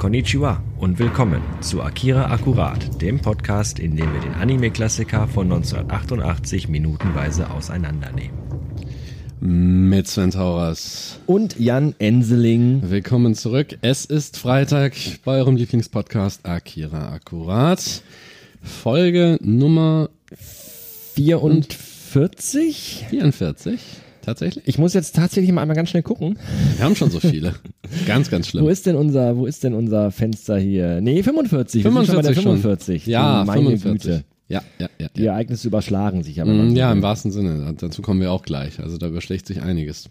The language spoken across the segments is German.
Konnichiwa und willkommen zu Akira Akkurat, dem Podcast, in dem wir den Anime-Klassiker von 1988 minutenweise auseinandernehmen. Mit Sven Tauras. Und Jan Enseling. Willkommen zurück. Es ist Freitag bei eurem Lieblingspodcast Akira Akkurat. Folge Nummer 44? 44 tatsächlich? Ich muss jetzt tatsächlich mal einmal ganz schnell gucken. Wir haben schon so viele. ganz, ganz schlimm. Wo ist denn unser, wo ist denn unser Fenster hier? Nee, 45. 45 Wir sind schon bei der 45. Schon. Ja, Meine 45. Güte. Ja, ja, ja. Die Ereignisse überschlagen sich aber. Mm, ja, im wahrsten Sinne. Dazu kommen wir auch gleich. Also da überschlägt sich einiges.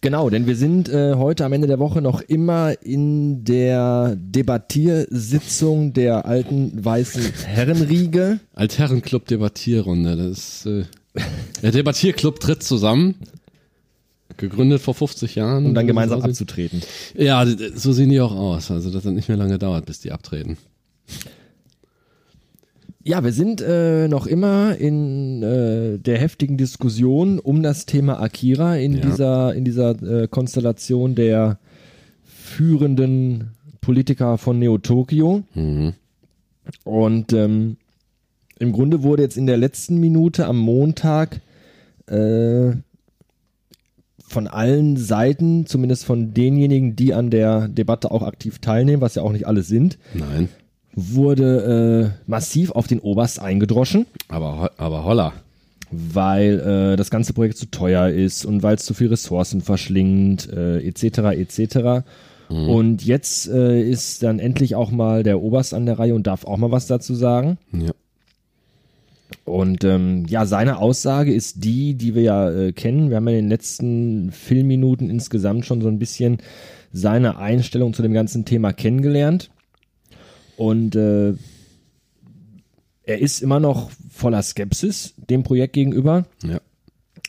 Genau, denn wir sind äh, heute am Ende der Woche noch immer in der Debattiersitzung der alten weißen Herrenriege. Altherrenclub Debattierrunde. Das ist, äh, der Debattierclub tritt zusammen. Gegründet vor 50 Jahren. Um dann gemeinsam abzutreten. Ja, so sehen die auch aus. Also, dass das nicht mehr lange dauert, bis die abtreten. Ja, wir sind äh, noch immer in äh, der heftigen Diskussion um das Thema Akira in Ja. dieser in dieser äh, Konstellation der führenden Politiker von Neo Tokyo. Mhm. Und ähm, im Grunde wurde jetzt in der letzten Minute am Montag äh, von allen Seiten, zumindest von denjenigen, die an der Debatte auch aktiv teilnehmen, was ja auch nicht alle sind, Nein. wurde äh, massiv auf den Oberst eingedroschen, Aber, aber holla. weil äh, das ganze Projekt zu teuer ist und weil es zu viel Ressourcen verschlingt, äh, etc. etc. Und jetzt äh, ist dann endlich auch mal der Oberst an der Reihe und darf auch mal was dazu sagen. Ja. Und ähm, ja, seine Aussage ist die, die wir ja äh, kennen. Wir haben ja in den letzten Filmminuten insgesamt schon so ein bisschen seine Einstellung zu dem ganzen Thema kennengelernt. Und äh, er ist immer noch voller Skepsis dem Projekt gegenüber. Ja.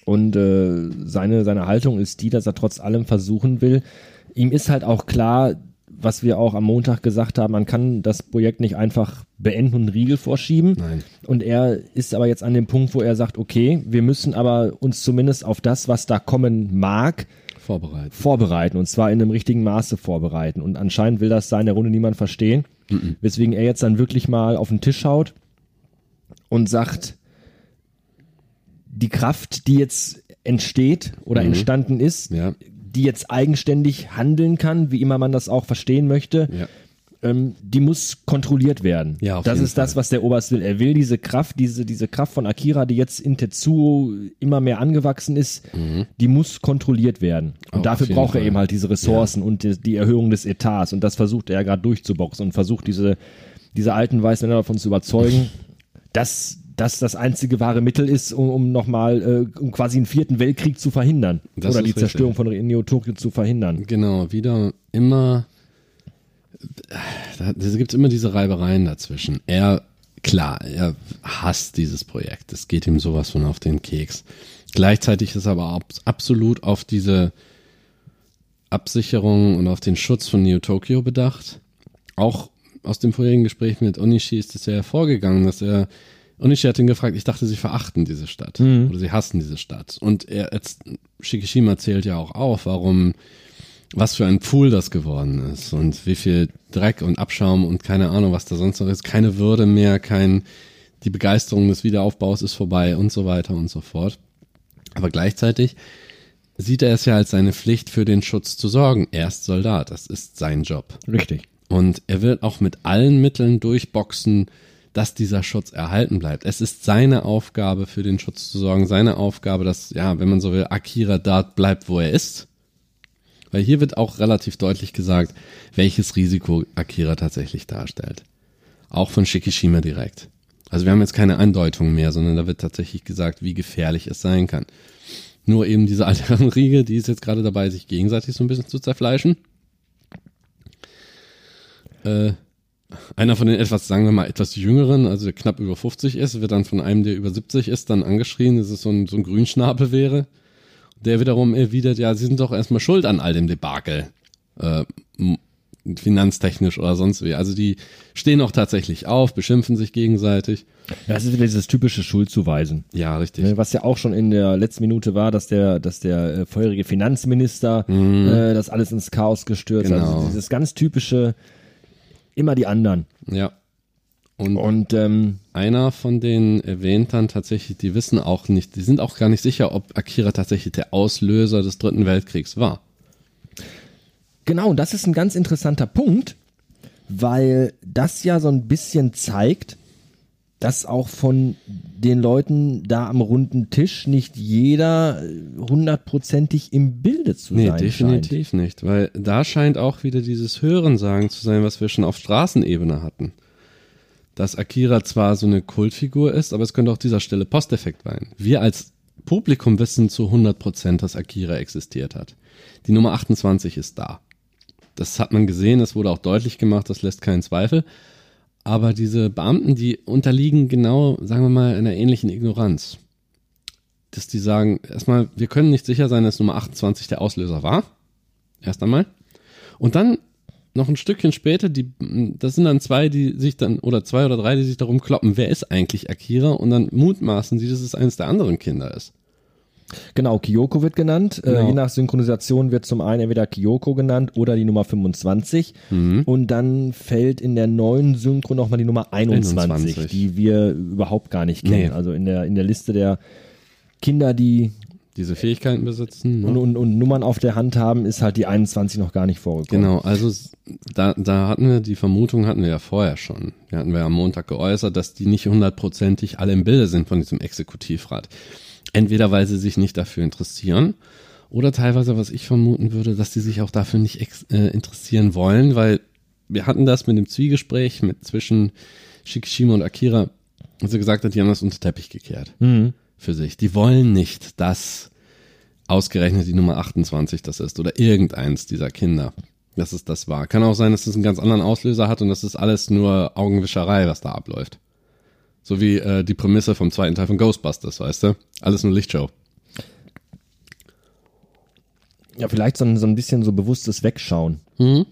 Und äh, seine, seine Haltung ist die, dass er trotz allem versuchen will. Ihm ist halt auch klar, was wir auch am Montag gesagt haben, man kann das Projekt nicht einfach beenden und einen Riegel vorschieben. Nein. Und er ist aber jetzt an dem Punkt, wo er sagt, okay, wir müssen aber uns zumindest auf das, was da kommen mag, Vorbereitet. vorbereiten. Und zwar in einem richtigen Maße vorbereiten. Und anscheinend will das da in der Runde niemand verstehen. Weswegen er jetzt dann wirklich mal auf den Tisch schaut und sagt, die Kraft, die jetzt entsteht oder entstanden ist, Ja. Die jetzt eigenständig handeln kann, wie immer man das auch verstehen möchte, Ja. ähm, die muss kontrolliert werden. Ja, das ist das, Fall. was der Oberst will. Er will diese Kraft, diese, diese Kraft von Akira, die jetzt in Tetsuo immer mehr angewachsen ist, die muss kontrolliert werden. Und Mhm. Auf dafür braucht er Fall. eben halt diese Ressourcen und die, die Erhöhung des Etats. Und das versucht er ja gerade durchzuboxen und versucht diese, diese alten weißen Männer davon zu überzeugen, dass das das einzige wahre Mittel ist, um, um nochmal, äh, um quasi einen vierten Weltkrieg zu verhindern. Das oder die richtig. Zerstörung von Neo Tokyo zu verhindern. Genau, wieder immer. Da gibt es immer diese Reibereien dazwischen. Er, klar, er hasst dieses Projekt. Es geht ihm sowas von auf den Keks. Gleichzeitig ist er aber ab, absolut auf diese Absicherung und auf den Schutz von Neo Tokyo bedacht. Auch aus dem vorherigen Gespräch mit Onishi ist es ja hervorgegangen, dass er Onishi hat ihn gefragt, ich dachte, sie verachten diese Stadt oder sie hassen diese Stadt. Und er jetzt, Shikishima zählt ja auch auf, warum, was für ein Pool das geworden ist und wie viel Dreck und Abschaum und keine Ahnung, was da sonst noch ist, keine Würde mehr, kein, die Begeisterung des Wiederaufbaus ist vorbei und so weiter und so fort. Aber gleichzeitig sieht er es ja als seine Pflicht, für den Schutz zu sorgen. Er ist Soldat, das ist sein Job. Richtig. Und er wird auch mit allen Mitteln durchboxen, dass dieser Schutz erhalten bleibt. Es ist seine Aufgabe, für den Schutz zu sorgen, seine Aufgabe, dass, ja, wenn man so will, Akira dort bleibt, wo er ist. Weil hier wird auch relativ deutlich gesagt, welches Risiko Akira tatsächlich darstellt. Auch von Shikishima direkt. Also wir haben jetzt keine Andeutung mehr, sondern da wird tatsächlich gesagt, wie gefährlich es sein kann. Nur eben diese alte Riege, die ist jetzt gerade dabei, sich gegenseitig so ein bisschen zu zerfleischen. Äh, einer von den etwas, sagen wir mal, etwas jüngeren, also der knapp über 50 ist, wird dann von einem, der über 70 ist, dann angeschrien, dass es so ein, so ein Grünschnabel wäre. Der wiederum erwidert, ja, sie sind doch erstmal schuld an all dem Debakel. Äh, finanztechnisch oder sonst wie. Also die stehen auch tatsächlich auf, beschimpfen sich gegenseitig. Ja, das ist wieder dieses typische Schuldzuweisen. Ja, richtig. Ne, Was ja auch schon in der letzten Minute war, dass der, dass der äh, vorherige Finanzminister äh, das alles ins Chaos gestürzt hat. Mhm. Genau. Also dieses ganz typische, immer die anderen. Ja. Und Und ähm, einer von denen erwähnt dann tatsächlich, die wissen auch nicht, die sind auch gar nicht sicher, ob Akira tatsächlich der Auslöser des Dritten Weltkriegs war. Genau, und das ist ein ganz interessanter Punkt, weil das ja so ein bisschen zeigt, dass auch von den Leuten da am runden Tisch nicht jeder äh, hundertprozentig im Bilde zu Nee, sein scheint. definitiv nicht, weil da scheint auch wieder dieses Hörensagen zu sein, was wir schon auf Straßenebene hatten. Dass Akira zwar so eine Kultfigur ist, aber es könnte auch dieser stille Posteffekt sein. Wir als Publikum wissen zu 100%, dass Akira existiert hat. Die Nummer 28 ist da. Das hat man gesehen, das wurde auch deutlich gemacht, das lässt keinen Zweifel. Aber diese Beamten, die unterliegen genau, sagen wir mal, einer ähnlichen Ignoranz. Dass die sagen, erstmal, wir können nicht sicher sein, dass Nummer 28 der Auslöser war. Erst einmal. Und dann noch ein Stückchen später, die, das sind dann zwei, die sich dann, oder zwei oder drei, die sich darum kloppen, wer ist eigentlich Akira? Und dann mutmaßen sie, dass es eines der anderen Kinder ist. Genau, Kyoko wird genannt. Äh, Genau. je nach Synchronisation wird zum einen entweder Kyoko genannt oder die Nummer 25. Mhm. Und dann fällt in der neuen Synchro nochmal die Nummer 21, 21. die wir überhaupt gar nicht kennen. Nee. Also in der, in der Liste der Kinder, die Diese Fähigkeiten besitzen. und, Ne? und, und Nummern auf der Hand haben, ist halt die 21 noch gar nicht vorgekommen. Genau, also da, da hatten wir, die Vermutung hatten wir ja vorher schon. Die hatten wir am Montag geäußert, dass die nicht hundertprozentig alle im Bilde sind von diesem Exekutivrat. Entweder weil sie sich nicht dafür interessieren oder teilweise, was ich vermuten würde, dass sie sich auch dafür nicht äh, interessieren wollen, weil wir hatten das mit dem Zwiegespräch mit zwischen Shikishima und Akira, als sie gesagt hat, die haben das unter Teppich gekehrt Mhm. für sich. Die wollen nicht, dass ausgerechnet die Nummer 28 das ist oder irgendeins dieser Kinder, dass es das war. Kann auch sein, dass es einen ganz anderen Auslöser hat und das ist alles nur Augenwischerei, was da abläuft. So wie äh, die Prämisse vom zweiten Teil von Ghostbusters, weißt du? Alles nur Lichtshow. Ja, vielleicht so ein, so ein bisschen so bewusstes Wegschauen. Mhm.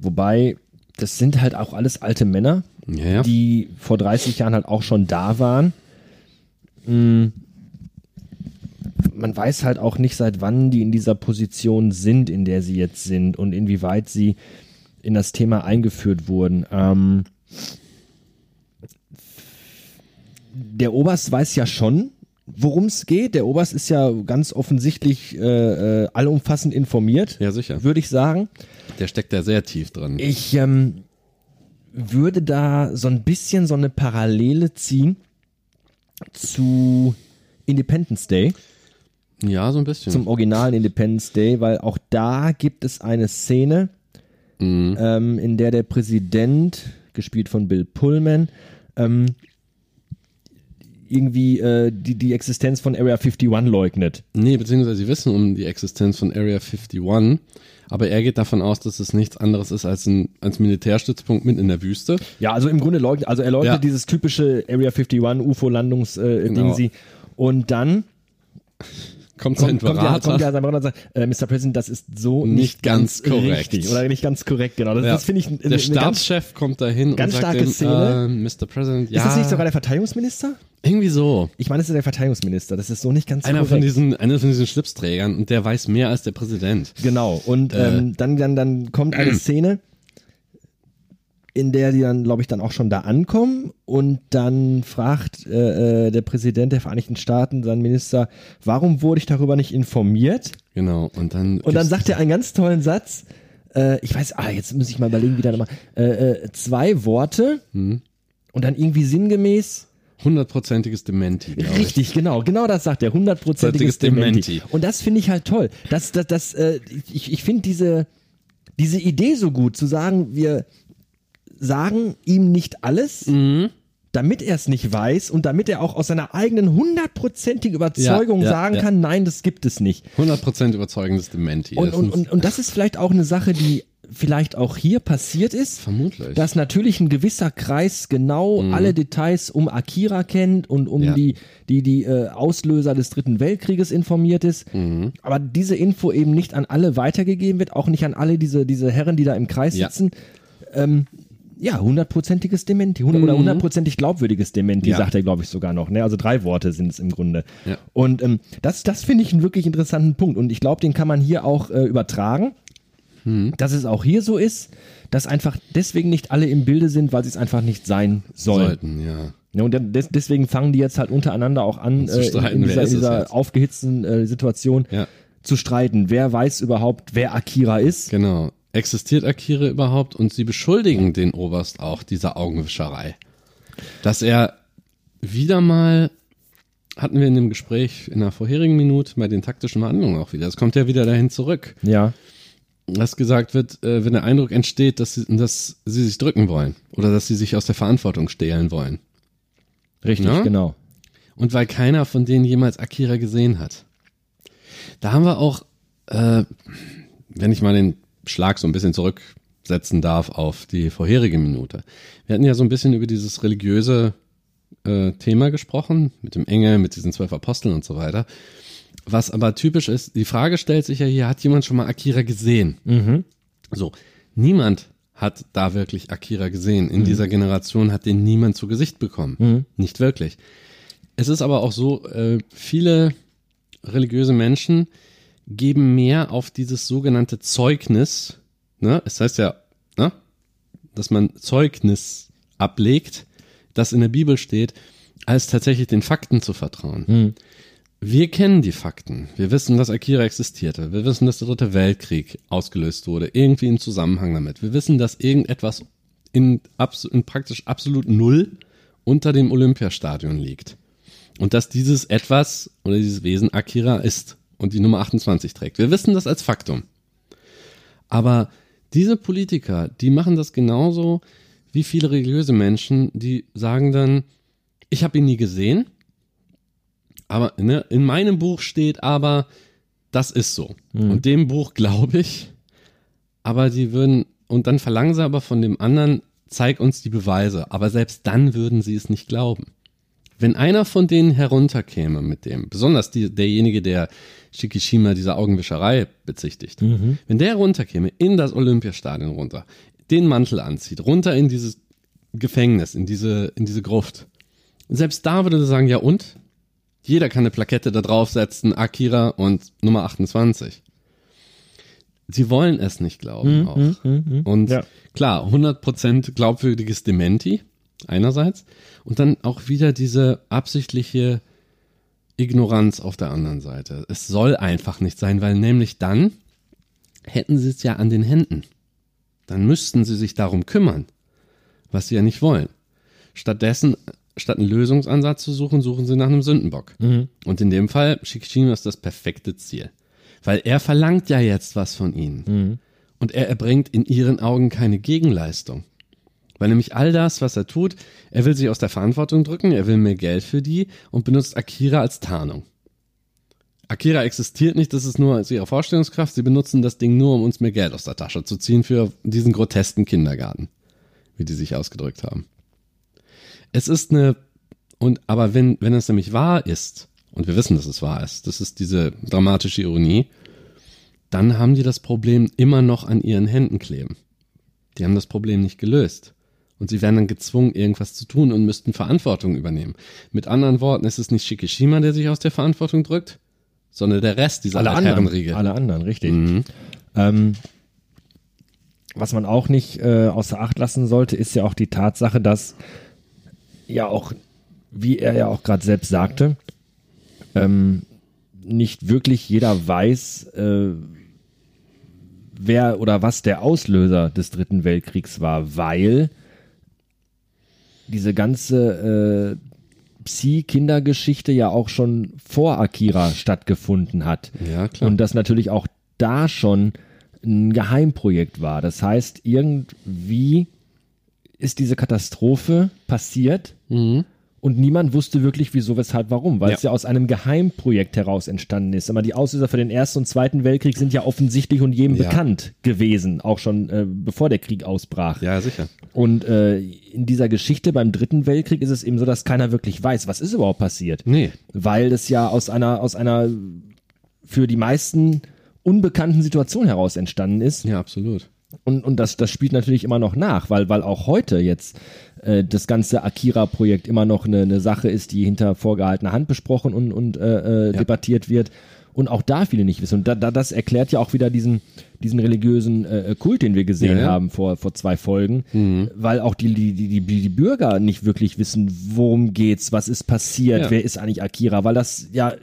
Wobei, das sind halt auch alles alte Männer, Ja, ja. die vor 30 Jahren halt auch schon da waren. Mm. Man weiß halt auch nicht, seit wann die in dieser Position sind, in der sie jetzt sind und inwieweit sie in das Thema eingeführt wurden. Ähm, der Oberst weiß ja schon, worum es geht. Der Oberst ist ja ganz offensichtlich äh, äh, allumfassend informiert, ja, sicher. würde ich sagen. Der steckt da sehr tief drin. Ich ähm, würde da so ein bisschen so eine Parallele ziehen zu Independence Day, Ja, so ein bisschen. zum originalen Independence Day, weil auch da gibt es eine Szene, Mhm. ähm, in der der Präsident, gespielt von Bill Pullman, ähm, irgendwie äh, die, die Existenz von Area 51 leugnet. Nee, beziehungsweise sie wissen um die Existenz von Area 51, aber er geht davon aus, dass es nichts anderes ist als ein als Militärstützpunkt mitten in der Wüste. Ja, also im Grunde leugnet, also er leugnet Ja. dieses typische Area 51 UFO-Landungs-Ding Genau. sie. Und dann Kommt sein kommt, Berater. kommt der sein Berater und sagt, äh, Mr. President, das ist so nicht, Nicht ganz korrekt. richtig oder nicht ganz korrekt, genau. Das, Ja. das finde ich der ganz, Stabschef kommt dahin ganz und sagt starke ihm, Szene. Äh, Mr. President, ja, Ist das nicht sogar der Verteidigungsminister? irgendwie so. Ich meine, es ist der Verteidigungsminister. Das ist so nicht ganz Einer korrekt. von diesen, einer von diesen Schlipsträgern und der weiß mehr als der Präsident. Genau. Und Äh. ähm, dann, dann, dann kommt eine Szene, in der die dann, glaube ich, dann auch schon da ankommen und dann fragt äh, äh, der Präsident der Vereinigten Staaten, sein Minister, warum wurde ich darüber nicht informiert? Genau. Und dann. Und dann sagt er einen ganz tollen Satz. Äh, ich weiß, ah, jetzt muss ich mal überlegen, wie der nochmal. Äh, äh, zwei Worte Hm. und dann irgendwie sinngemäß. hundertprozentiges Dementi, glaube ich. Richtig, genau, genau das sagt er. Hundertprozentiges Hundertprozentiges Dementi. Dementi. Und das finde ich halt toll. Das, das, das, äh, ich, ich finde diese, diese Idee so gut, zu sagen, wir sagen ihm nicht alles, Mhm. damit er es nicht weiß und damit er auch aus seiner eigenen hundertprozentigen Überzeugung Ja, ja, sagen ja. kann, nein, das gibt es nicht. 100% überzeugendes Dementi. Und, Das und, ist- und, und das ist vielleicht auch eine Sache, die vielleicht auch hier passiert ist. Vermutlich. Dass natürlich ein gewisser Kreis genau alle Details um Akira kennt und um die, die, die äh, Auslöser des Dritten Weltkrieges informiert ist. Aber diese Info eben nicht an alle weitergegeben wird, auch nicht an alle diese, diese Herren, die da im Kreis sitzen. Ähm, ja, hundertprozentiges Dementi hund- oder hundertprozentig glaubwürdiges Dementi, Ja. sagt er, glaube ich, sogar noch. Ne? Also drei Worte sind es im Grunde. Ja. Und ähm, das, das finde ich einen wirklich interessanten Punkt. Und ich glaube, den kann man hier auch äh, übertragen, dass es auch hier so ist, dass einfach deswegen nicht alle im Bilde sind, weil sie es einfach nicht sein sollen. Sollten, ja. Ja, und des, deswegen fangen die jetzt halt untereinander auch an, äh, in, in dieser, dieser aufgehitzten äh, Situation Ja. zu streiten. Wer weiß überhaupt, wer Akira ist? Genau. Existiert Akira überhaupt? Und sie beschuldigen den Oberst auch dieser Augenwischerei. Dass er wieder mal, hatten wir in dem Gespräch in der vorherigen Minute bei den taktischen Verhandlungen auch wieder, es kommt ja wieder dahin zurück, Ja, dass gesagt wird, äh, wenn der Eindruck entsteht, dass sie, dass sie sich drücken wollen oder dass sie sich aus der Verantwortung stehlen wollen. richtig, Ja? genau. Und weil keiner von denen jemals Akira gesehen hat. Da haben wir auch, äh, wenn ich mal den Schlag so ein bisschen zurücksetzen darf auf die vorherige Minute. Wir hatten ja so ein bisschen über dieses religiöse äh, Thema gesprochen, mit dem Engel, mit diesen zwölf Aposteln und so weiter. Was aber typisch ist, die Frage stellt sich ja hier, hat jemand schon mal Akira gesehen? So, niemand hat da wirklich Akira gesehen. In dieser Generation hat den niemand zu Gesicht bekommen. Nicht wirklich. Es ist aber auch so, äh, viele religiöse Menschen geben mehr auf dieses sogenannte Zeugnis, ne? Es heißt ja, ne? dass man Zeugnis ablegt, das in der Bibel steht, als tatsächlich den Fakten zu vertrauen. Wir kennen die Fakten. Wir wissen, dass Akira existierte. Wir wissen, dass der Dritte Weltkrieg ausgelöst wurde, irgendwie im Zusammenhang damit. Wir wissen, dass irgendetwas in, in praktisch absolut Null unter dem Olympiastadion liegt. Und dass dieses etwas oder dieses Wesen Akira ist und die Nummer 28 trägt. Wir wissen das als Faktum. Aber diese Politiker, die machen das genauso wie viele religiöse Menschen, die sagen dann, ich habe ihn nie gesehen, aber ne, in meinem Buch steht aber, das ist so. Und dem Buch glaube ich, aber die würden, und dann verlangen sie aber von dem anderen, zeig uns die Beweise. Aber selbst dann würden sie es nicht glauben. Wenn einer von denen herunterkäme mit dem, besonders die, derjenige, der Shikishima dieser Augenwischerei bezichtigt, wenn der runterkäme in das Olympiastadion runter, den Mantel anzieht, runter in dieses Gefängnis, in diese, in diese Gruft, selbst da würde er sagen, ja und? Jeder kann eine Plakette da draufsetzen, Akira und Nummer 28. Sie wollen es nicht glauben auch. Und Ja. klar, 100% glaubwürdiges Dementi einerseits und dann auch wieder diese absichtliche Ignoranz auf der anderen Seite. Es soll einfach nicht sein, weil nämlich dann hätten sie es ja an den Händen. Dann müssten sie sich darum kümmern, was sie ja nicht wollen. Stattdessen, statt einen Lösungsansatz zu suchen, suchen sie nach einem Sündenbock. Und in dem Fall, Shikishima ist das perfekte Ziel. Weil er verlangt ja jetzt was von ihnen. Und er erbringt in ihren Augen keine Gegenleistung. Weil nämlich all das, was er tut, er will sich aus der Verantwortung drücken, er will mehr Geld für die und benutzt Akira als Tarnung. Akira existiert nicht, das ist nur aus ihrer Vorstellungskraft. Sie benutzen das Ding nur, um uns mehr Geld aus der Tasche zu ziehen für diesen grotesken Kindergarten, wie die sich ausgedrückt haben. Es ist eine, und aber wenn, wenn es nämlich wahr ist, und wir wissen, dass es wahr ist, das ist diese dramatische Ironie, dann haben die das Problem immer noch an ihren Händen kleben. Die haben das Problem nicht gelöst. Und sie werden dann gezwungen, irgendwas zu tun und müssten Verantwortung übernehmen. Mit anderen Worten, es ist nicht Shikishima, der sich aus der Verantwortung drückt, sondern der Rest dieser Alle anderen, Altherrenriege. alle anderen, richtig. Mhm. Ähm, was man auch nicht äh, außer Acht lassen sollte, ist ja auch die Tatsache, dass ja auch, wie er ja auch gerade selbst sagte, ähm, nicht wirklich jeder weiß, äh, wer oder was der Auslöser des Dritten Weltkriegs war, weil diese ganze äh, Psi-Kindergeschichte ja auch schon vor Akira stattgefunden hat. Ja, klar. Und das natürlich auch da schon ein Geheimprojekt war. Das heißt, irgendwie ist diese Katastrophe passiert Mhm. Und niemand wusste wirklich, wieso, weshalb, warum, weil Ja. es ja aus einem Geheimprojekt heraus entstanden ist. Aber die Auslöser für den Ersten und Zweiten Weltkrieg sind ja offensichtlich und jedem Ja. bekannt gewesen, auch schon äh, bevor der Krieg ausbrach. Ja, sicher. Und äh, in dieser Geschichte beim Dritten Weltkrieg ist es eben so, dass keiner wirklich weiß, was ist überhaupt passiert. Nee. Weil das ja aus einer, aus einer für die meisten unbekannten Situation heraus entstanden ist. Ja, absolut. Und, und das, das spielt natürlich immer noch nach, weil, weil auch heute jetzt äh, das ganze Akira-Projekt immer noch eine, eine Sache ist, die hinter vorgehaltener Hand besprochen und, und äh, äh, Ja. debattiert wird. Und auch da viele nicht wissen. Und da, da, das erklärt ja auch wieder diesen, diesen religiösen äh, Kult, den wir gesehen Ja, Mhm. ja. haben vor, vor zwei Folgen, weil auch die, die, die, die, die Bürger nicht wirklich wissen, worum geht's, was ist passiert, wer ist eigentlich Akira, weil das ja,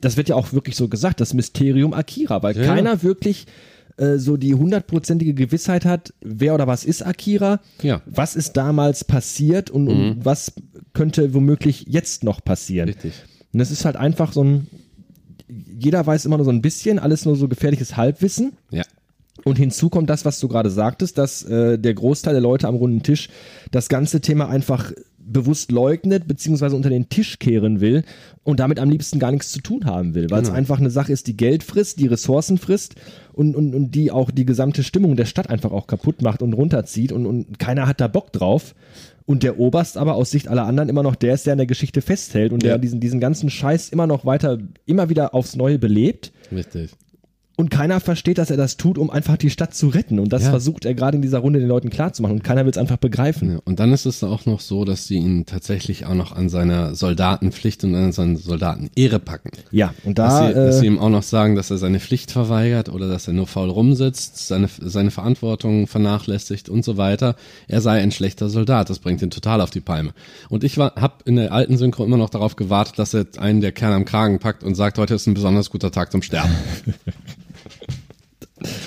das wird ja auch wirklich so gesagt, das Mysterium Akira, weil keiner wirklich äh, so die hundertprozentige Gewissheit hat, wer oder was ist Akira, Ja. Mhm. was ist damals passiert und, und was könnte womöglich jetzt noch passieren. Richtig. Und das ist halt einfach so ein, jeder weiß immer nur so ein bisschen, alles nur so gefährliches Halbwissen. Ja. Und hinzu kommt das, was du gerade sagtest, dass äh, der Großteil der Leute am runden Tisch das ganze Thema einfach bewusst leugnet, beziehungsweise unter den Tisch kehren will und damit am liebsten gar nichts zu tun haben will, weil es Genau. einfach eine Sache ist, die Geld frisst, die Ressourcen frisst und, und, und die auch die gesamte Stimmung der Stadt einfach auch kaputt macht und runterzieht und, und keiner hat da Bock drauf. Und der Oberst aber aus Sicht aller anderen immer noch der ist, der an der Geschichte festhält und der Ja. diesen, diesen ganzen Scheiß immer noch weiter, immer wieder aufs Neue belebt. Richtig. Und keiner versteht, dass er das tut, um einfach die Stadt zu retten. Und das Ja. versucht er gerade in dieser Runde den Leuten klarzumachen. Und keiner will es einfach begreifen. Ja, und dann ist es auch noch so, dass sie ihn tatsächlich auch noch an seiner Soldatenpflicht und an seiner Soldatenehre packen. Ja, und Dass, da, sie, dass sie äh, ihm auch noch sagen, dass er seine Pflicht verweigert oder dass er nur faul rumsitzt, seine, seine Verantwortung vernachlässigt und so weiter. Er sei ein schlechter Soldat. Das bringt ihn total auf die Palme. Und ich war, hab in der alten Synchro immer noch darauf gewartet, dass er einen der Kern am Kragen packt und sagt, heute ist ein besonders guter Tag zum Sterben.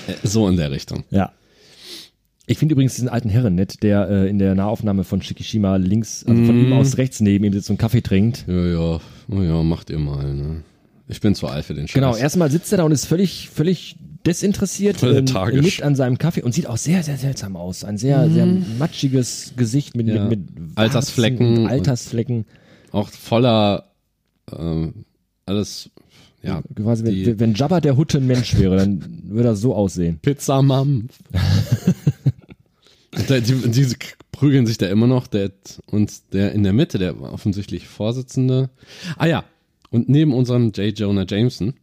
Äh, so in der Richtung. ja. Ich finde übrigens diesen alten Herren nett, der äh, in der Nahaufnahme von Shikishima links, also von ihm aus rechts neben ihm sitzt und Kaffee trinkt. Ja, ja, oh ja, macht ihr mal. Ne? Ich bin zu alt für den Scheiß. Genau, erstmal sitzt er da und ist völlig, völlig desinteressiert, lethargisch. nickt an seinem Kaffee und sieht auch sehr, sehr seltsam aus. Ein sehr, sehr matschiges Gesicht mit, Ja. mit, mit Altersflecken Altersflecken. auch voller ähm, alles, ja, Quasi, die- wenn, wenn Jabba der Hutte ein Mensch wäre, dann würde er so aussehen. Und da- die, die prügeln sich da immer noch, der und der in der Mitte, der offensichtlich Vorsitzende. Ah ja, und neben unserem J. Jonah Jameson,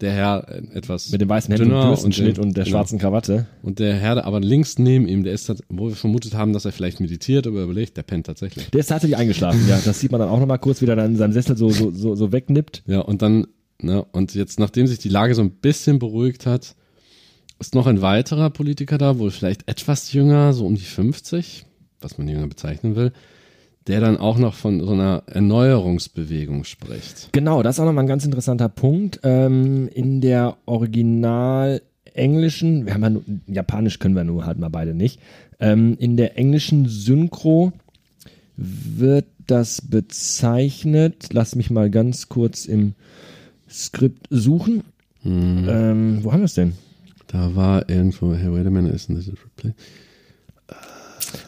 der Herr äh, etwas Mit dem weißen Hemd und Bürstenschnitt den- und der genau. schwarzen Krawatte. Und der Herr aber links neben ihm, der ist, tat- wo wir vermutet haben, dass er vielleicht meditiert, aber überlegt, der pennt tatsächlich. Der ist tatsächlich eingeschlafen, ja. Das sieht man dann auch nochmal kurz, wie er dann in seinem Sessel so, so, so, so wegnippt. Ja, und dann, ne, und jetzt, nachdem sich die Lage so ein bisschen beruhigt hat, ist noch ein weiterer Politiker da, wohl vielleicht etwas jünger, so um die 50, was man jünger bezeichnen will, der dann auch noch von so einer Erneuerungsbewegung spricht. Genau, das ist auch nochmal ein ganz interessanter Punkt. Ähm, in der Original englischen, wir haben ja nur, Japanisch können wir nur halt mal beide nicht. Ähm, in der englischen Synchro wird das bezeichnet, lass mich mal ganz kurz im Skript suchen. Ähm, wo haben wir es denn? Da war irgendwo, hey, wait a minute, isn't this a replay?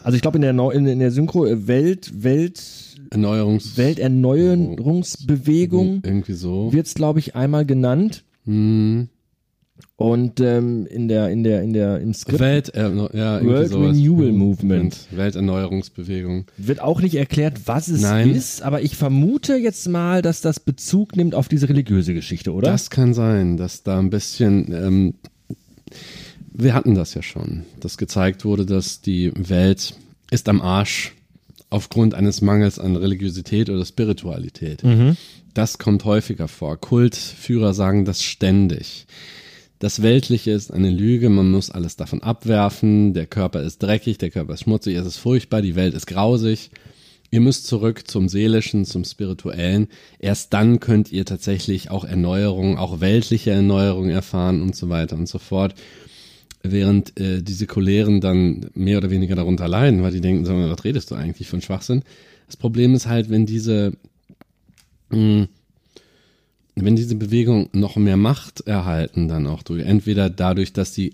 Also ich glaube in der Neu- in, in der Synchro äh, Welt Welt Erneuerungs... Welterneuerungsbewegung Irgendwie so. wird es glaube ich einmal genannt Hm. Und ähm, in der in der in der im Skript Welt, äh, ja, World sowas. Renewal Movement. Welterneuerungsbewegung. wird auch nicht erklärt, was es Nein. ist, aber ich vermute jetzt mal, dass das Bezug nimmt auf diese religiöse Geschichte, oder? Das kann sein, dass da ein bisschen, ähm, wir hatten das ja schon, dass gezeigt wurde, dass die Welt ist am Arsch aufgrund eines Mangels an Religiosität oder Spiritualität. Das kommt häufiger vor. Kultführer sagen das ständig. Das Weltliche ist eine Lüge, man muss alles davon abwerfen, der Körper ist dreckig, der Körper ist schmutzig, es ist furchtbar, die Welt ist grausig. Ihr müsst zurück zum Seelischen, zum Spirituellen. Erst dann könnt ihr tatsächlich auch Erneuerung, auch weltliche Erneuerung erfahren und so weiter und so fort. Während äh, die Säkulären dann mehr oder weniger darunter leiden, weil die denken, mal, was redest du eigentlich von Schwachsinn? Das Problem ist halt, wenn diese, mh, wenn diese Bewegung noch mehr Macht erhalten, dann auch durch, entweder dadurch, dass sie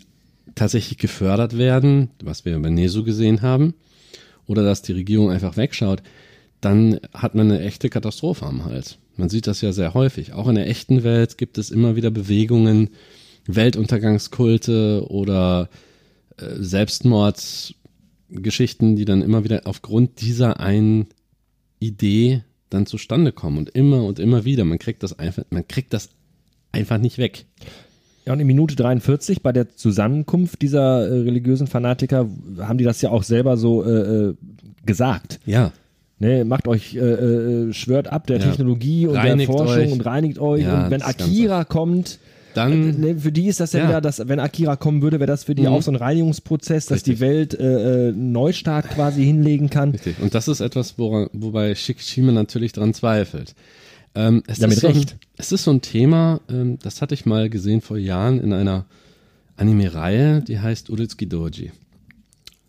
tatsächlich gefördert werden, was wir bei Nesu gesehen haben, oder dass die Regierung einfach wegschaut, dann hat man eine echte Katastrophe am Hals. Man sieht das ja sehr häufig. Auch in der echten Welt gibt es immer wieder Bewegungen, Weltuntergangskulte oder äh, Selbstmordsgeschichten, die dann immer wieder aufgrund dieser einen Idee dann zustande kommen und immer und immer wieder. Man kriegt das einfach, man kriegt das einfach nicht weg. Ja, und in Minute 43 bei der Zusammenkunft dieser äh, religiösen Fanatiker haben die das ja auch selber so äh, äh gesagt. Ja. Ne, macht euch, äh, äh, schwört ab der ja. Technologie und reinigt der Forschung euch. und reinigt euch. Ja, und wenn Akira kommt, dann äh, ne, für die ist das ja, ja, wieder, dass wenn Akira kommen würde, wäre das für die mhm. auch so ein Reinigungsprozess, dass Richtig. die Welt äh, äh, Neustart quasi hinlegen kann. Richtig. Und das ist etwas, woran, wobei Shikishima natürlich dran zweifelt. Ähm, es ja, mit Recht. ein, es ist so ein Thema, ähm, das hatte ich mal gesehen vor Jahren in einer Anime-Reihe, die heißt Uritsuki Doji.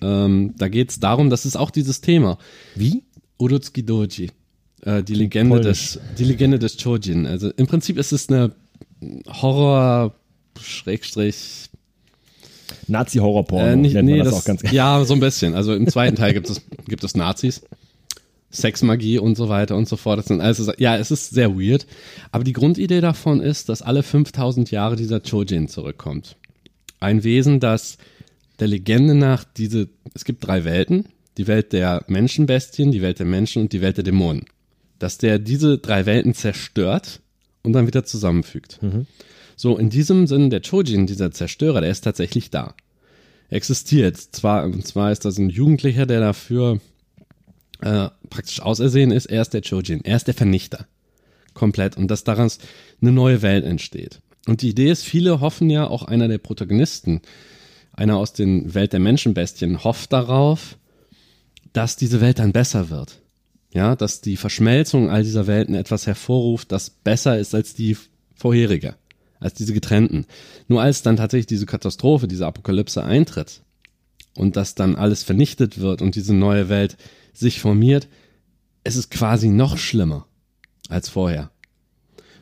Ähm, da geht es darum, das ist auch dieses Thema. Wie? Urutsuki Doji. Äh, die, Legende des, die Legende des Chojin. Also im Prinzip ist es eine Horror, Schrägstrich, Nazi-Horror-Porno. Äh, nicht, nee, das, das, auch ganz Ja, so ein bisschen. Also im zweiten Teil gibt es, gibt es Nazis. Sexmagie und so weiter und so fort. Das sind alles, ja, es ist sehr weird. Aber die Grundidee davon ist, dass alle 5000 Jahre dieser Chojin zurückkommt. Ein Wesen, das der Legende nach diese, es gibt drei Welten die Welt der Menschenbestien, die Welt der Menschen und die Welt der Dämonen. Dass der diese drei Welten zerstört und dann wieder zusammenfügt. Mhm. So, in diesem Sinn, der Chojin, dieser Zerstörer, der ist tatsächlich da. Er existiert. Zwar, und zwar ist das ein Jugendlicher, der dafür äh, praktisch ausersehen ist. Er ist der Chojin. Er ist der Vernichter. Komplett. Und dass daraus eine neue Welt entsteht. Und die Idee ist, viele hoffen ja, auch einer der Protagonisten, einer aus den Welt der Menschenbestien, hofft darauf, dass diese Welt dann besser wird. Ja, dass die Verschmelzung all dieser Welten etwas hervorruft, das besser ist als die vorherige, als diese getrennten. Nur als dann tatsächlich diese Katastrophe, diese Apokalypse eintritt und dass dann alles vernichtet wird und diese neue Welt sich formiert, es ist quasi noch schlimmer als vorher.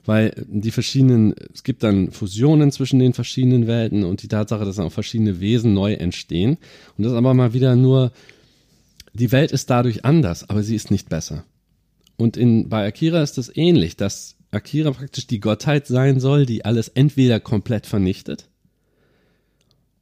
Weil die verschiedenen, es gibt dann Fusionen zwischen den verschiedenen Welten und die Tatsache, dass dann auch verschiedene Wesen neu entstehen. Und das aber mal wieder nur die Welt ist dadurch anders, aber sie ist nicht besser. Und in, bei Akira ist es ähnlich, dass Akira praktisch die Gottheit sein soll, die alles entweder komplett vernichtet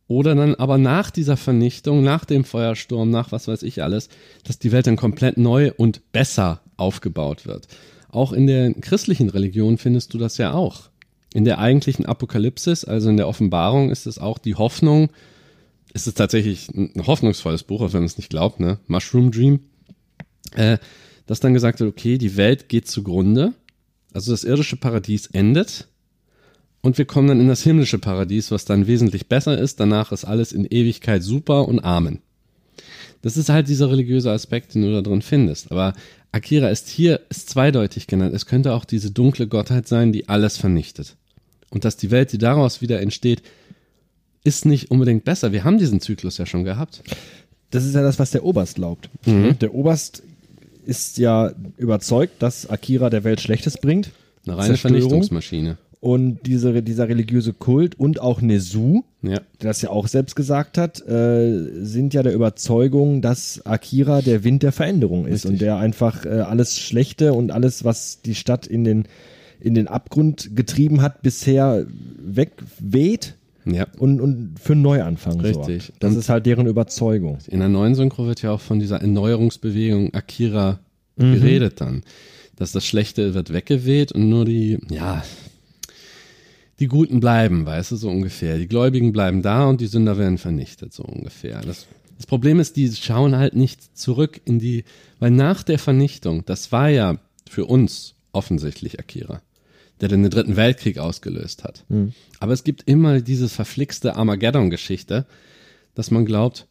oder dann aber nach dieser Vernichtung, nach dem Feuersturm, nach was weiß ich alles, dass die Welt dann komplett neu und besser aufgebaut wird. Auch in der christlichen Religion findest du das ja auch. In der eigentlichen Apokalypsis, also in der Offenbarung, ist es auch die Hoffnung, ist es tatsächlich ein hoffnungsvolles Buch, auch wenn man es nicht glaubt, ne? Mushroom Dream. Äh, das dann gesagt wird, okay, die Welt geht zugrunde, also das irdische Paradies endet und wir kommen dann in das himmlische Paradies, was dann wesentlich besser ist. Danach ist alles in Ewigkeit super und Amen. Das ist halt dieser religiöse Aspekt, den du da drin findest. Aber Akira ist hier, ist zweideutig genannt. Es könnte auch diese dunkle Gottheit sein, die alles vernichtet. Und dass die Welt, die daraus wieder entsteht, ist nicht unbedingt besser. Wir haben diesen Zyklus ja schon gehabt. Das ist ja das, was der Oberst glaubt. Mhm. Der Oberst ist ja überzeugt, dass Akira der Welt Schlechtes bringt. Eine reine Vernichtungsmaschine. Und diese, dieser religiöse Kult und auch Nezu, ja. der das ja auch selbst gesagt hat, äh, sind ja der Überzeugung, dass Akira der Wind der Veränderung ist Richtig. und der einfach äh, alles Schlechte und alles, was die Stadt in den, in den Abgrund getrieben hat, bisher wegweht ja. und, und für einen Neuanfang Richtig. Sorgt. Das und ist halt deren Überzeugung. In der neuen Synchro wird ja auch von dieser Erneuerungsbewegung Akira mhm. geredet dann. Dass das Schlechte wird weggeweht und nur die, ja, die Guten bleiben, weißt du, so ungefähr. Die Gläubigen bleiben da und die Sünder werden vernichtet, so ungefähr. Das, das Problem ist, die schauen halt nicht zurück in die, weil nach der Vernichtung, das war ja für uns offensichtlich Akira der den Dritten Weltkrieg ausgelöst hat. Mhm. Aber es gibt immer diese verflixte Armageddon-Geschichte, dass man glaubt,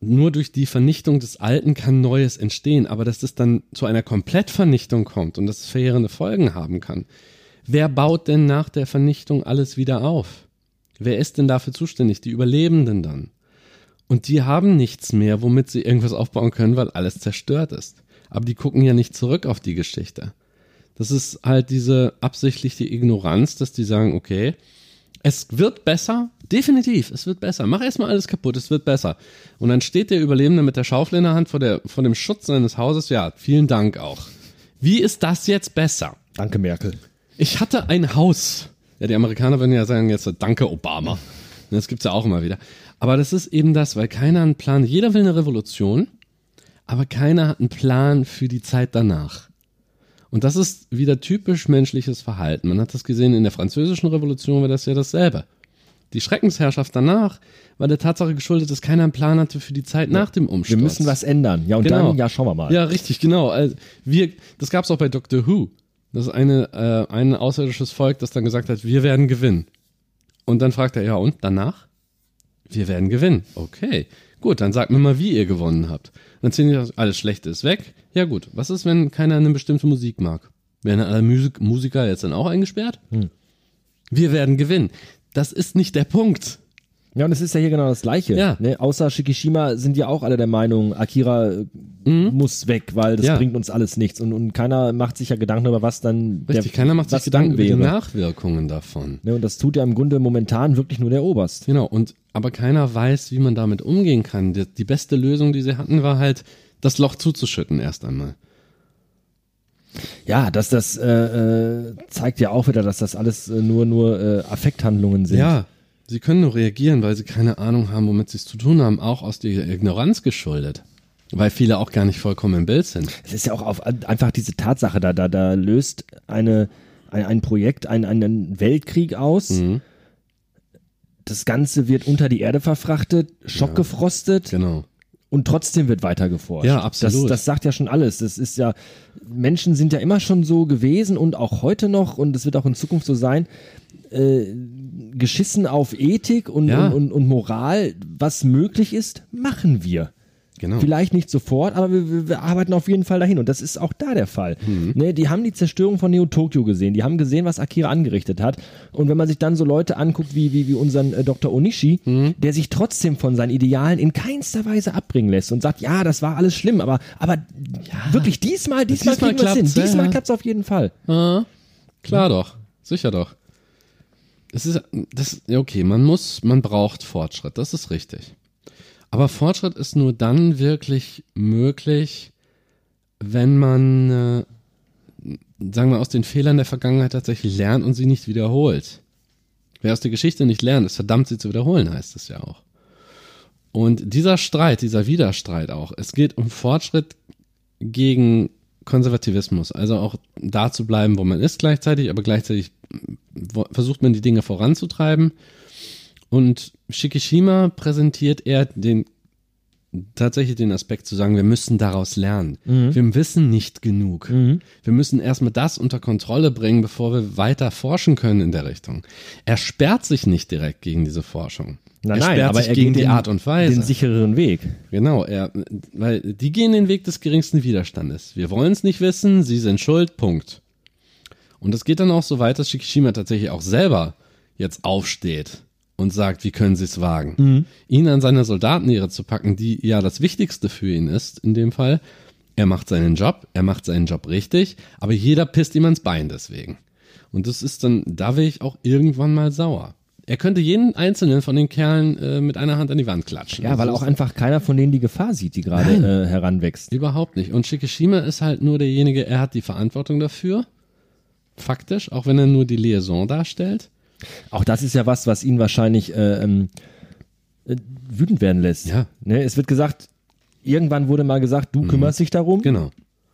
nur durch die Vernichtung des Alten kann Neues entstehen, aber dass es dann zu einer Komplettvernichtung kommt und dass es verheerende Folgen haben kann. Wer baut denn nach der Vernichtung alles wieder auf? Wer ist denn dafür zuständig? Die Überlebenden dann. Und die haben nichts mehr, womit sie irgendwas aufbauen können, weil alles zerstört ist. Aber die gucken ja nicht zurück auf die Geschichte. Das ist halt diese absichtliche Ignoranz, dass die sagen, okay, Es wird besser, definitiv, es wird besser. Mach erstmal alles kaputt, es wird besser. Und dann steht der Überlebende mit der Schaufel in der Hand vor, der, vor dem Schutz seines Hauses. Ja, vielen Dank auch. Wie ist das jetzt besser? Danke, Merkel. Ich hatte ein Haus. Ja, die Amerikaner würden ja sagen jetzt Danke, Obama. Das gibt's ja auch immer wieder. Aber das ist eben das, weil keiner einen Plan, jeder will eine Revolution, aber keiner hat einen Plan für die Zeit danach. Und das ist wieder typisch menschliches Verhalten. Man hat das gesehen in der französischen Revolution, war das ja dasselbe. Die Schreckensherrschaft danach war der Tatsache geschuldet, dass keiner einen Plan hatte für die Zeit nach dem Umsturz. Wir müssen was ändern. Ja, und genau. dann, ja, schauen wir mal. Ja, richtig, genau. Also wir, das gab es auch bei Doctor Who. Das ist eine, äh, ein außerirdisches Volk, das dann gesagt hat, wir werden gewinnen. Und dann fragt er, ja, und danach? Wir werden gewinnen. Okay. Gut, dann sagt mir mal, wie ihr gewonnen habt. Dann ziehen die alles Schlechte ist weg. Ja gut, was ist, wenn keiner eine bestimmte Musik mag? Werden alle Musik Musiker jetzt dann auch eingesperrt? Hm. Wir werden gewinnen. Das ist nicht der Punkt. Ja, und es ist ja hier genau das Gleiche. Ja. Ne? Außer Shikishima sind ja auch alle der Meinung, Akira mhm. muss weg, weil das ja. bringt uns alles nichts. Und, und keiner macht sich ja Gedanken über was dann. Richtig, der, keiner macht sich Gedanken über die Nachwirkungen davon. Ne? Und das tut ja im Grunde momentan wirklich nur der Oberst. Genau, und aber keiner weiß, wie man damit umgehen kann. Die, die beste Lösung, die sie hatten, war halt, das Loch zuzuschütten erst einmal. Ja, dass das äh, äh, zeigt ja auch wieder, dass das alles äh, nur nur äh, Affekthandlungen sind. Ja, Sie können nur reagieren, weil sie keine Ahnung haben, womit sie es zu tun haben, auch aus der Ignoranz geschuldet. Weil viele auch gar nicht vollkommen im Bild sind. Es ist ja auch auf, einfach diese Tatsache, da, da, da löst eine, ein, ein Projekt einen, einen Weltkrieg aus. Mhm. Das Ganze wird unter die Erde verfrachtet, schockgefrostet. Ja, genau. Und trotzdem wird weiter geforscht. Ja, absolut. Das, das sagt ja schon alles. Das ist ja, Menschen sind ja immer schon so gewesen und auch heute noch und es wird auch in Zukunft so sein, äh, geschissen auf Ethik und, ja. und, und, und, Moral, was möglich ist, machen wir. Genau. Vielleicht nicht sofort, aber wir, wir, arbeiten auf jeden Fall dahin. Und das ist auch da der Fall. Mhm. Ne, die haben die Zerstörung von Neo Tokyo gesehen. Die haben gesehen, was Akira angerichtet hat. Und wenn man sich dann so Leute anguckt wie, wie, wie unseren äh, Dr. Onishi, mhm. der sich trotzdem von seinen Idealen in keinster Weise abbringen lässt und sagt, ja, das war alles schlimm, aber, aber ja. wirklich diesmal, diesmal, diesmal kriegen wir hin. Diesmal ja. klappt es auf jeden Fall. Ja. Klar doch. Sicher doch es ist, das, okay, man muss, man braucht Fortschritt, das ist richtig. Aber Fortschritt ist nur dann wirklich möglich, wenn man, äh, sagen wir, aus den Fehlern der Vergangenheit tatsächlich lernt und sie nicht wiederholt. Wer aus der Geschichte nicht lernt, ist verdammt, sie zu wiederholen, heißt es ja auch. Und dieser Streit, dieser Widerstreit auch, es geht um Fortschritt gegen Konservativismus, also auch da zu bleiben, wo man ist gleichzeitig, aber gleichzeitig versucht man die Dinge voranzutreiben. Und Shikishima präsentiert er den tatsächlich den Aspekt zu sagen, wir müssen daraus lernen. Mhm. Wir wissen nicht genug. Mhm. Wir müssen erstmal das unter Kontrolle bringen, bevor wir weiter forschen können in der Richtung. Er sperrt sich nicht direkt gegen diese Forschung. Nein, er sperrt aber sich er gegen die den, Art und Weise. Den sichereren Weg. Genau, er, weil die gehen den Weg des geringsten Widerstandes. Wir wollen es nicht wissen, sie sind schuld, Punkt. Und es geht dann auch so weit, dass Shikishima tatsächlich auch selber jetzt aufsteht und sagt, wie können sie es wagen, mhm. ihn an seine Soldatenehre zu packen, die ja das Wichtigste für ihn ist in dem Fall. Er macht seinen Job, er macht seinen Job richtig, aber jeder pisst ihm ans Bein deswegen. Und das ist dann, da wäre ich auch irgendwann mal sauer. Er könnte jeden einzelnen von den Kerlen äh, mit einer Hand an die Wand klatschen. Ja, weil auch einfach keiner von denen die Gefahr sieht, die gerade äh, heranwächst. Überhaupt nicht. Und Shikishima ist halt nur derjenige, er hat die Verantwortung dafür faktisch, auch wenn er nur die Liaison darstellt. Auch das ist ja was, was ihn wahrscheinlich äh, ähm, äh, wütend werden lässt. Ja. Ne, es wird gesagt, irgendwann wurde mal gesagt, du mhm. kümmerst dich darum. Genau.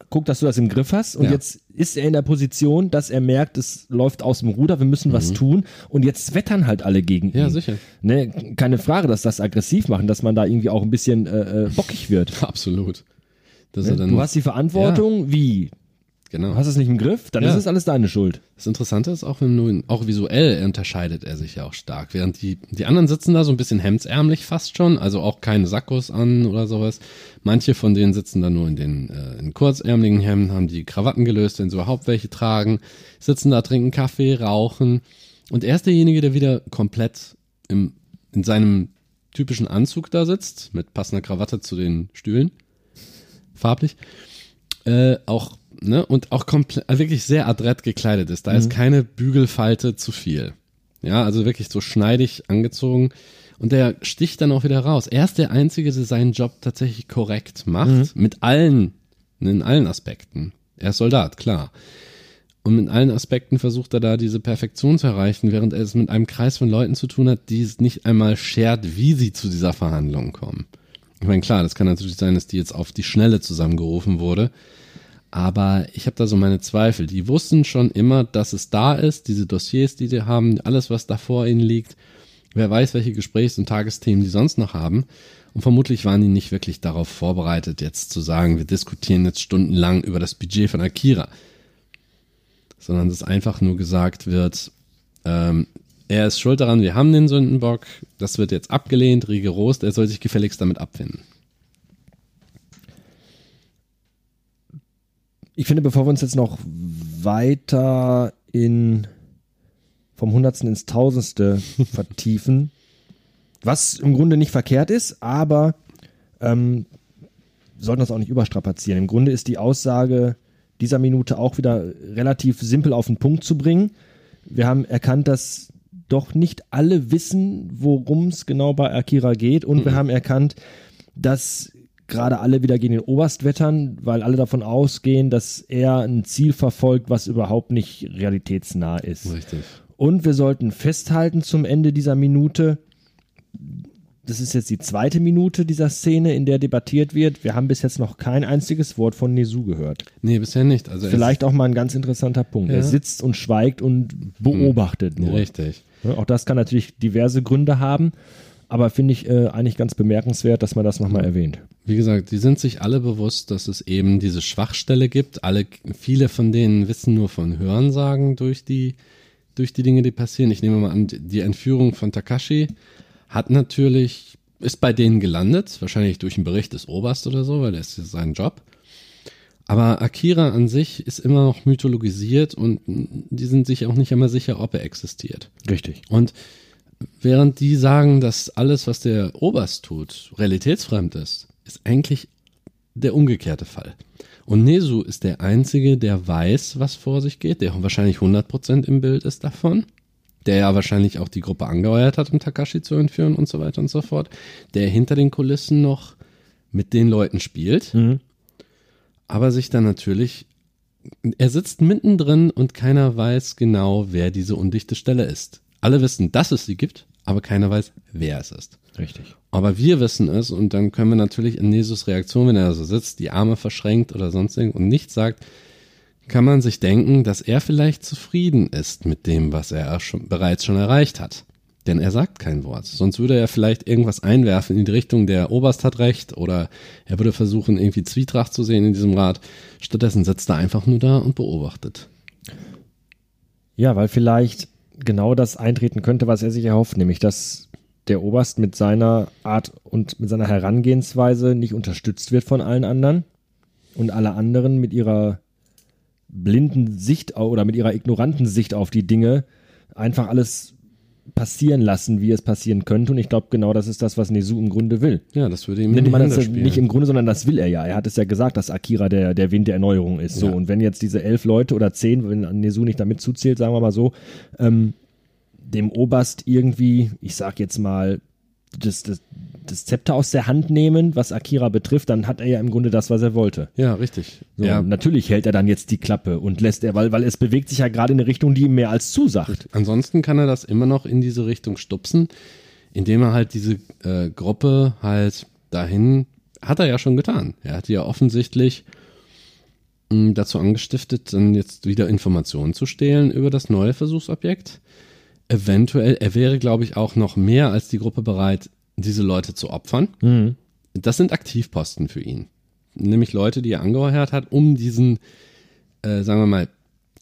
Guck, dass du das im Griff hast. Und ja. jetzt ist er in der Position, dass er merkt, es läuft aus dem Ruder, wir müssen mhm. was tun. Und jetzt wettern halt alle gegen ihn. Ja, sicher. Ne, keine Frage, dass das aggressiv machen, dass man da irgendwie auch ein bisschen äh, äh bockig wird. Absolut. Ne? du hast die Verantwortung, ja. wie? Genau. Du hast es nicht im Griff, dann ja. ist es alles deine Schuld. Das Interessante ist auch, wenn du, auch visuell unterscheidet er sich ja auch stark. Während die, die anderen sitzen da so ein bisschen hemdsärmlich fast schon, also auch keine Sakkos an oder sowas. Manche von denen sitzen da nur in den äh, in kurzärmeligen Hemden, haben die Krawatten gelöst, wenn sie überhaupt welche tragen, sitzen da, trinken Kaffee, rauchen. Und er ist derjenige, der wieder komplett im, in seinem typischen Anzug da sitzt, mit passender Krawatte zu den Stühlen, farblich. Äh, auch ne, und auch komplett, äh, wirklich sehr adrett gekleidet ist. Da mhm. ist keine Bügelfalte zu viel. Ja, also wirklich so schneidig angezogen. Und der sticht dann auch wieder raus. Er ist der Einzige, der seinen Job tatsächlich korrekt macht. Mhm. Mit allen, in allen Aspekten. Er ist Soldat, klar. Und in allen Aspekten versucht er da diese Perfektion zu erreichen, während er es mit einem Kreis von Leuten zu tun hat, die es nicht einmal schert, wie sie zu dieser Verhandlung kommen. Ich meine, klar, das kann natürlich sein, dass die jetzt auf die Schnelle zusammengerufen wurde. Aber ich habe da so meine Zweifel. Die wussten schon immer, dass es da ist, diese Dossiers, die sie haben, alles, was da vor ihnen liegt. Wer weiß, welche Gesprächs- und Tagesthemen die sonst noch haben. Und vermutlich waren die nicht wirklich darauf vorbereitet, jetzt zu sagen, wir diskutieren jetzt stundenlang über das Budget von Akira. Sondern dass einfach nur gesagt wird, ähm, er ist schuld daran, wir haben den Sündenbock, das wird jetzt abgelehnt, rigoros, er soll sich gefälligst damit abfinden. Ich finde, bevor wir uns jetzt noch weiter in vom Hundertsten ins Tausendste vertiefen, was im Grunde nicht verkehrt ist, aber ähm, sollten das auch nicht überstrapazieren. Im Grunde ist die Aussage dieser Minute auch wieder relativ simpel auf den Punkt zu bringen. Wir haben erkannt, dass doch nicht alle wissen, worum es genau bei Akira geht. Und mhm. wir haben erkannt, dass gerade alle wieder gegen den Oberst wettern, weil alle davon ausgehen, dass er ein Ziel verfolgt, was überhaupt nicht realitätsnah ist. Richtig. Und wir sollten festhalten zum Ende dieser Minute, das ist jetzt die zweite Minute dieser Szene, in der debattiert wird. Wir haben bis jetzt noch kein einziges Wort von Nesu gehört. Nee, bisher nicht. Also Vielleicht auch mal ein ganz interessanter Punkt. Ja. Er sitzt und schweigt und beobachtet hm. nur. Richtig. Auch das kann natürlich diverse Gründe haben, aber finde ich äh, eigentlich ganz bemerkenswert, dass man das nochmal erwähnt. Wie gesagt, die sind sich alle bewusst, dass es eben diese Schwachstelle gibt. Alle, viele von denen wissen nur von Hörensagen durch die, durch die Dinge, die passieren. Ich nehme mal an, die Entführung von Takashi hat natürlich, ist bei denen gelandet, wahrscheinlich durch einen Bericht des Oberst oder so, weil das ist sein Job. Aber Akira an sich ist immer noch mythologisiert und die sind sich auch nicht immer sicher, ob er existiert. Richtig. Und während die sagen, dass alles, was der Oberst tut, realitätsfremd ist, ist eigentlich der umgekehrte Fall. Und Nesu ist der Einzige, der weiß, was vor sich geht, der wahrscheinlich 100% im Bild ist davon, der ja wahrscheinlich auch die Gruppe angeheuert hat, um Takashi zu entführen und so weiter und so fort, der hinter den Kulissen noch mit den Leuten spielt. Mhm aber sich dann natürlich, er sitzt mittendrin und keiner weiß genau, wer diese undichte Stelle ist. Alle wissen, dass es sie gibt, aber keiner weiß, wer es ist. Richtig. Aber wir wissen es und dann können wir natürlich in Jesus Reaktion, wenn er so sitzt, die Arme verschränkt oder sonst irgendwas und nichts sagt, kann man sich denken, dass er vielleicht zufrieden ist mit dem, was er schon, bereits schon erreicht hat. Denn er sagt kein Wort. Sonst würde er vielleicht irgendwas einwerfen in die Richtung, der Oberst hat recht oder er würde versuchen, irgendwie Zwietracht zu sehen in diesem Rat. Stattdessen sitzt er einfach nur da und beobachtet. Ja, weil vielleicht genau das eintreten könnte, was er sich erhofft, nämlich dass der Oberst mit seiner Art und mit seiner Herangehensweise nicht unterstützt wird von allen anderen und alle anderen mit ihrer blinden Sicht oder mit ihrer ignoranten Sicht auf die Dinge einfach alles passieren lassen, wie es passieren könnte. Und ich glaube, genau das ist das, was Nezu im Grunde will. Ja, das würde ihm Nennt man das nicht im Grunde, sondern das will er ja. Er hat es ja gesagt, dass Akira der, der Wind der Erneuerung ist. So, ja. und wenn jetzt diese elf Leute oder zehn, wenn Nezu nicht damit zuzählt, sagen wir mal so, ähm, dem Oberst irgendwie, ich sag jetzt mal, das, das, das Zepter aus der Hand nehmen, was Akira betrifft, dann hat er ja im Grunde das, was er wollte. Ja, richtig. So, ja. Natürlich hält er dann jetzt die Klappe und lässt er, weil, weil es bewegt sich ja gerade in eine Richtung, die ihm mehr als zusagt. Ansonsten kann er das immer noch in diese Richtung stupsen, indem er halt diese äh, Gruppe halt dahin, hat er ja schon getan. Er hat ja offensichtlich mh, hm, dazu angestiftet, dann jetzt wieder Informationen zu stehlen über das neue Versuchsobjekt eventuell, er wäre, glaube ich, auch noch mehr als die Gruppe bereit, diese Leute zu opfern. Mhm. Das sind Aktivposten für ihn. Nämlich Leute, die er angeheuert hat, um diesen, äh, sagen wir mal,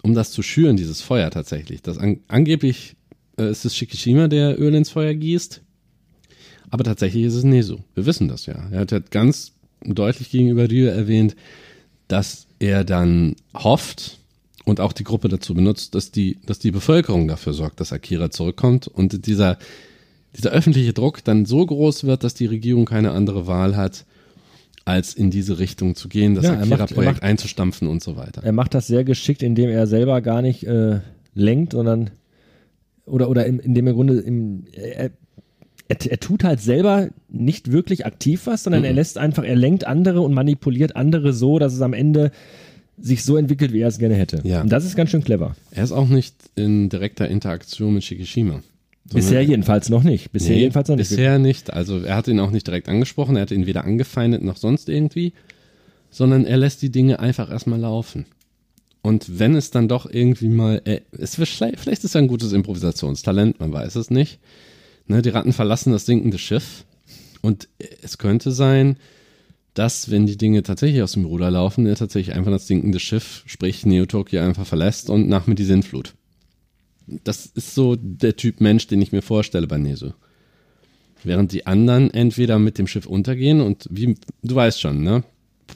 um das zu schüren, dieses Feuer tatsächlich. Das an, angeblich äh, ist es Shikishima, der Öl ins Feuer gießt. Aber tatsächlich ist es Nezu. Wir wissen das ja. Er hat ganz deutlich gegenüber Ryu erwähnt, dass er dann hofft, und auch die Gruppe dazu benutzt, dass die, dass die Bevölkerung dafür sorgt, dass Akira zurückkommt und dieser, dieser öffentliche Druck dann so groß wird, dass die Regierung keine andere Wahl hat, als in diese Richtung zu gehen, das ja, Akira-Projekt einzustampfen und so weiter. Er macht das sehr geschickt, indem er selber gar nicht äh, lenkt, sondern oder, oder in, in dem im Grunde im, er, er, er, tut halt selber nicht wirklich aktiv was, sondern mhm. er lässt einfach, er lenkt andere und manipuliert andere so, dass es am Ende sich so entwickelt, wie er es gerne hätte. Ja. Und das ist ganz schön clever. Er ist auch nicht in direkter Interaktion mit Shikishima. Bisher jedenfalls noch nicht. Bisher nee, jedenfalls noch nicht. Bisher nicht. Also er hat ihn auch nicht direkt angesprochen, er hat ihn weder angefeindet noch sonst irgendwie, sondern er lässt die Dinge einfach erstmal laufen. Und wenn es dann doch irgendwie mal, äh, es wird, vielleicht ist er ein gutes Improvisationstalent, man weiß es nicht. Ne, die Ratten verlassen das sinkende Schiff und es könnte sein, dass, wenn die Dinge tatsächlich aus dem Ruder laufen, er tatsächlich einfach das sinkende Schiff, sprich Neo-Tokyo, einfach verlässt und nach mit die Sintflut. Das ist so der Typ Mensch, den ich mir vorstelle bei Neso. Während die anderen entweder mit dem Schiff untergehen und wie, du weißt schon, ne?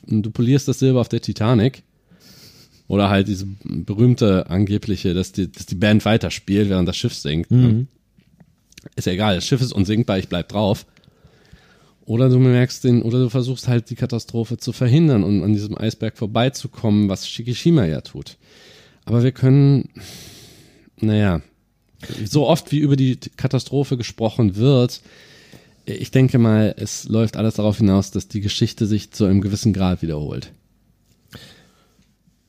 Du polierst das Silber auf der Titanic. Oder halt diese berühmte angebliche, dass die, dass die Band weiterspielt, während das Schiff sinkt. Ne? Mhm. Ist ja egal, das Schiff ist unsinkbar, ich bleib drauf. Oder du merkst den, oder du versuchst halt die Katastrophe zu verhindern und an diesem Eisberg vorbeizukommen, was Shikishima ja tut. Aber wir können, naja, so oft wie über die Katastrophe gesprochen wird, ich denke mal, es läuft alles darauf hinaus, dass die Geschichte sich zu einem gewissen Grad wiederholt.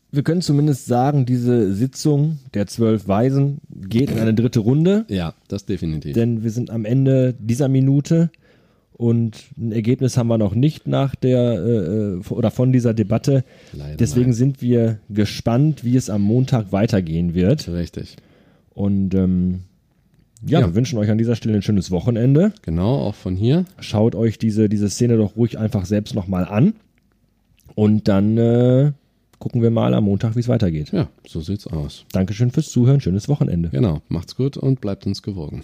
Wir können zumindest sagen, diese Sitzung der zwölf Weisen geht in eine dritte Runde. Ja, das definitiv. Denn wir sind am Ende dieser Minute und ein Ergebnis haben wir noch nicht nach der äh, äh oder von dieser Debatte. Leider Deswegen nein. sind wir gespannt, wie es am Montag weitergehen wird. Richtig. Und ähm, ja, ja, wir wünschen euch an dieser Stelle ein schönes Wochenende. Genau, auch von hier. Schaut euch diese, diese Szene doch ruhig einfach selbst nochmal an. Und dann äh, gucken wir mal am Montag, wie es weitergeht. Ja, so sieht's aus. Dankeschön fürs Zuhören. Schönes Wochenende. Genau, macht's gut und bleibt uns gewogen.